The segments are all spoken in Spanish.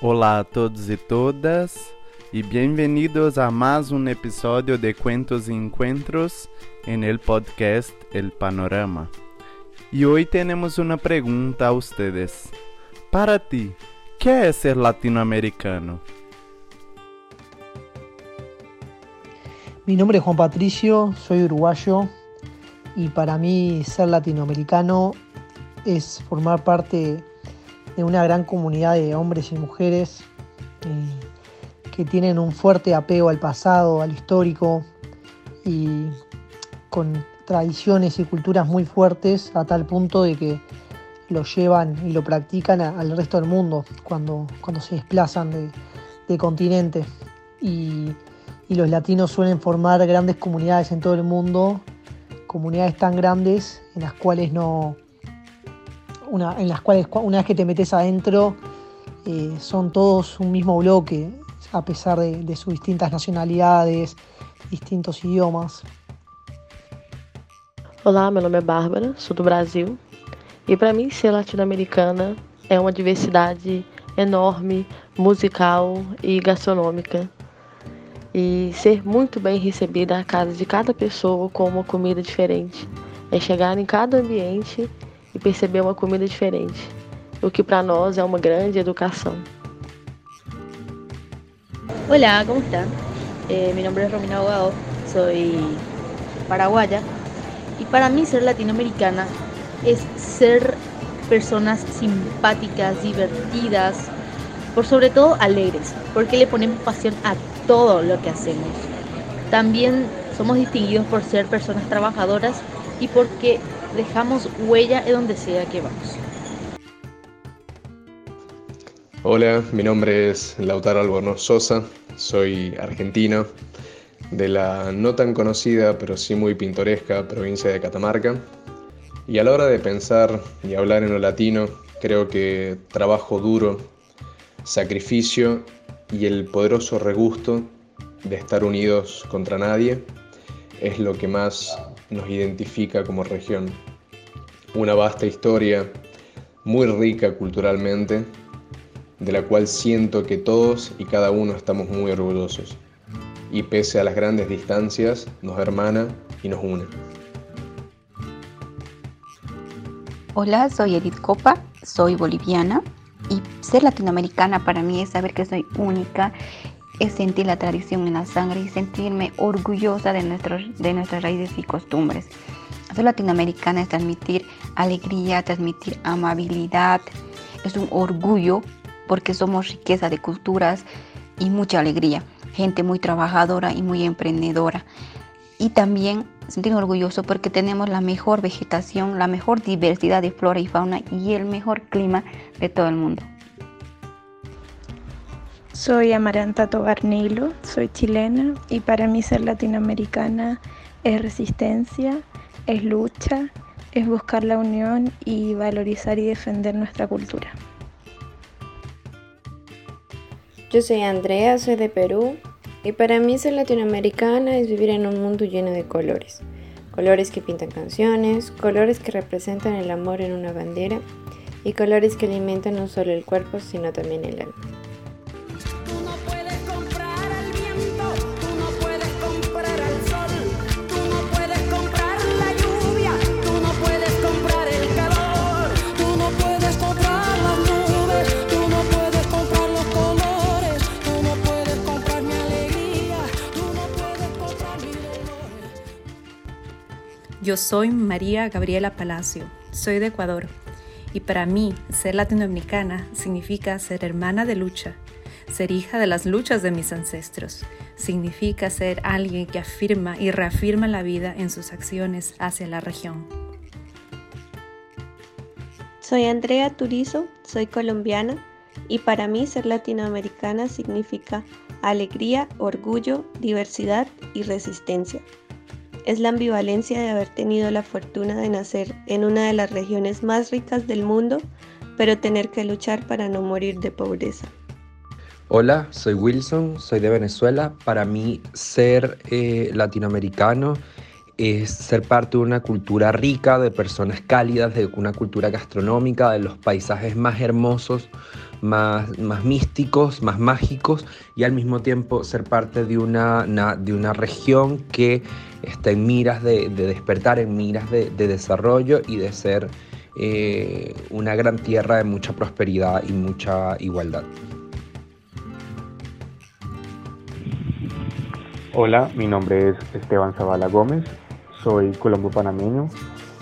Olá a todos e todas e bem-vindos a mais um episódio de Cuentos e Encontros em el podcast El Panorama. E hoje temos uma pergunta a vocês. Para ti, que é ser latino-americano? Mi nombre es Juan Patricio, soy uruguayo y para mí ser latinoamericano es formar parte de una gran comunidad de hombres y mujeres eh, que tienen un fuerte apego al pasado, al histórico y con tradiciones y culturas muy fuertes a tal punto de que lo llevan y lo practican al resto del mundo cuando, cuando se desplazan de, continente. Y los latinos suelen formar grandes comunidades en todo el mundo, comunidades tan grandes en las cuales no, una, en las cuales una vez que te metes adentro eh, son todos un mismo bloque, a pesar de, de sus distintas nacionalidades, distintos idiomas. Olá, meu nome é Bárbara, sou do Brasil. E para mim, ser latino-americana é uma diversidade enorme, musical e gastronômica. E ser muito bem recebida na casa de cada pessoa com uma comida diferente. É chegar em cada ambiente e perceber uma comida diferente, o que para nós é uma grande educação. Hola, ¿cómo están? Eh, mi nombre es Romina Abogado, soy paraguaya y para mí ser latinoamericana es ser personas simpáticas, divertidas, por sobre todo alegres, porque le ponemos pasión a todo lo que hacemos. También somos distinguidos por ser personas trabajadoras y porque dejamos huella en donde sea que vamos. Hola, mi nombre es Lautaro Albornoz Sosa, soy argentino de la no tan conocida pero sí muy pintoresca provincia de Catamarca. Y a la hora de pensar y hablar en lo latino, creo que trabajo duro, sacrificio y el poderoso regusto de estar unidos contra nadie es lo que más nos identifica como región. Una vasta historia, muy rica culturalmente, de la cual siento que todos y cada uno estamos muy orgullosos. Y pese a las grandes distancias, nos hermana y nos une. Hola, soy Edith Copa, soy boliviana y ser latinoamericana para mí es saber que soy única, es sentir la tradición en la sangre y sentirme orgullosa de, nuestros, de nuestras raíces y costumbres. Ser latinoamericana es transmitir alegría, transmitir amabilidad, es un orgullo porque somos riqueza de culturas y mucha alegría, gente muy trabajadora y muy emprendedora. Y también sentirme orgulloso porque tenemos la mejor vegetación, la mejor diversidad de flora y fauna y el mejor clima de todo el mundo. Soy Amaranta Tobar Nilo, soy chilena y para mí ser latinoamericana es resistencia, es lucha, es buscar la unión y valorizar y defender nuestra cultura. Yo soy Andrea, soy de Perú y para mí ser latinoamericana es vivir en un mundo lleno de colores. Colores que pintan canciones, colores que representan el amor en una bandera y colores que alimentan no solo el cuerpo sino también el alma. Yo soy María Gabriela Palacio, soy de Ecuador. Y para mí ser latinoamericana significa ser hermana de lucha, ser hija de las luchas de mis ancestros, significa ser alguien que afirma y reafirma la vida en sus acciones hacia la región. Soy Andrea Turizo, soy colombiana y para mí ser latinoamericana significa alegría, orgullo, diversidad y resistencia es la ambivalencia de haber tenido la fortuna de nacer en una de las regiones más ricas del mundo, pero tener que luchar para no morir de pobreza. Hola, soy Wilson, soy de Venezuela. Para mí ser eh, latinoamericano es ser parte de una cultura rica, de personas cálidas, de una cultura gastronómica, de los paisajes más hermosos más, más místicos, más mágicos y al mismo tiempo ser parte de una, de una región que está en miras de, despertar, en miras de, desarrollo y de ser eh, una gran tierra de mucha prosperidad y mucha igualdad. Hola, mi nombre es Esteban Zavala Gómez, soy colombo panameño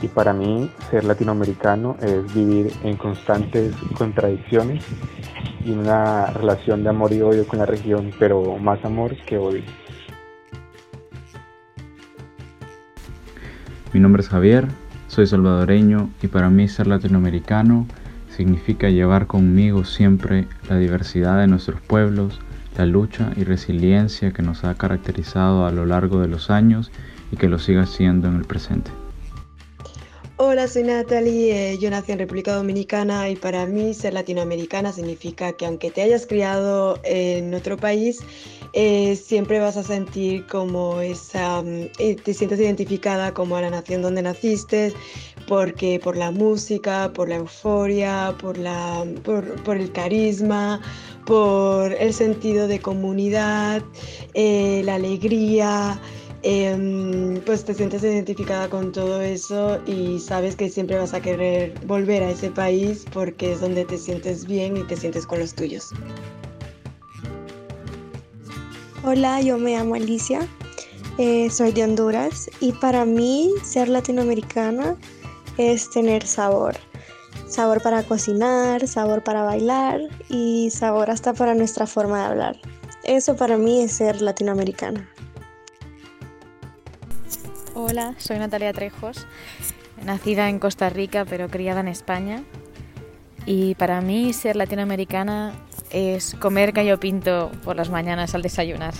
y para mí ser latinoamericano es vivir en constantes contradicciones y una relación de amor y odio con la región, pero más amor que odio. Mi nombre es Javier, soy salvadoreño y para mí ser latinoamericano significa llevar conmigo siempre la diversidad de nuestros pueblos, la lucha y resiliencia que nos ha caracterizado a lo largo de los años y que lo siga siendo en el presente. Hola, soy Natalie, eh, yo nací en República Dominicana y para mí ser latinoamericana significa que aunque te hayas criado en otro país, eh, siempre vas a sentir como esa, mm, eh, te sientes identificada como a la nación donde naciste, porque por la música, por la euforia, por, la, por, el carisma, por el sentido de comunidad, la alegría. Em, pues te sientes identificada con todo eso y sabes que siempre vas a querer volver a ese país porque es donde te sientes bien y te sientes con los tuyos. Hola, yo me llamo Alicia, eh, soy de Honduras y para mí ser latinoamericana es tener sabor. Sabor para cocinar, sabor para bailar y sabor hasta para nuestra forma de hablar. Eso para mí es ser latinoamericana. Hola, soy Natalia Trejos, nacida en Costa Rica pero criada en España. Y para mí ser latinoamericana es comer gallo pinto por las mañanas al desayunar.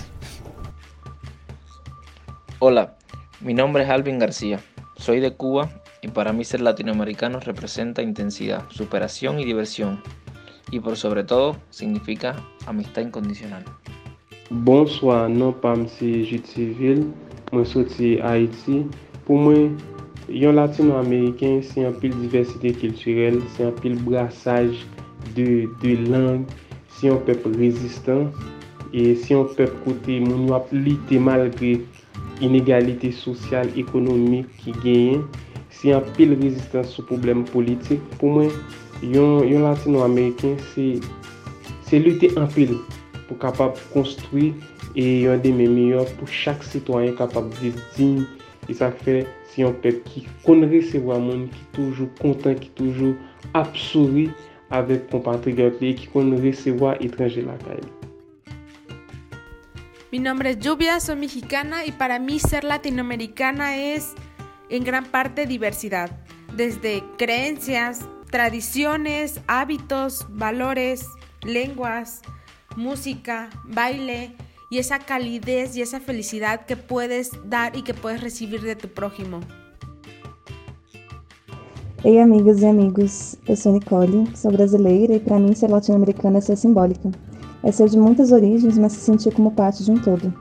Hola, mi nombre es Alvin García, soy de Cuba y para mí ser latinoamericano representa intensidad, superación y diversión. Y por sobre todo significa amistad incondicional. Bonsoir, non pam Civil. Mwen soti Haiti. Pou mwen, yon latino-ameriken, se yon pil diversite kilturel, se yon pil brasaj de lang, si yon pep rezistan, e si yon pep kote moun wap lite malgre inegalite sosyal, ekonomik ki genyen, si yon pil rezistan sou problem politik, pou mwen yon, yon latino-ameriken se, se lute an pil pou kapap konstruy e yon deme meyor pou chak sitwanyen kapap viv din, e sa fe si yon pep ki kon resevo a moun ki toujou kontan, ki toujou apsouri avek compatriot li ki kon resevo a etranje la kaye. Mi nombre es Lluvia, soy mexicana y para mí ser latinoamericana es en gran parte diversidad, desde creencias, tradiciones, hábitos, valores, lenguas, música, baile, y esa calidez y esa felicidad que puedes dar y que puedes recibir de tu prójimo. Ei, amigas e amigos, eu sou Nicole, sou brasileira e para mim ser latino-americana é ser simbólica. É ser de muitas origens, mas se sentir como parte de um todo.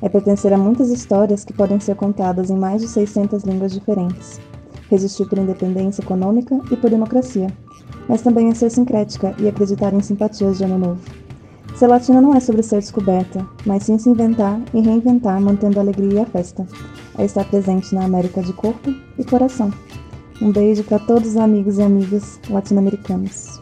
É pertencer a muitas histórias que podem ser contadas em mais de 600 línguas diferentes. Resistir por independência econômica e por democracia. Mas também é ser sincrética e acreditar em simpatias de ano novo. Ser latina não é sobre ser descoberta, mas sim se inventar e reinventar, mantendo a alegria e a festa. É estar presente na América de corpo e coração. Um beijo para todos os amigos e amigas latino-americanos.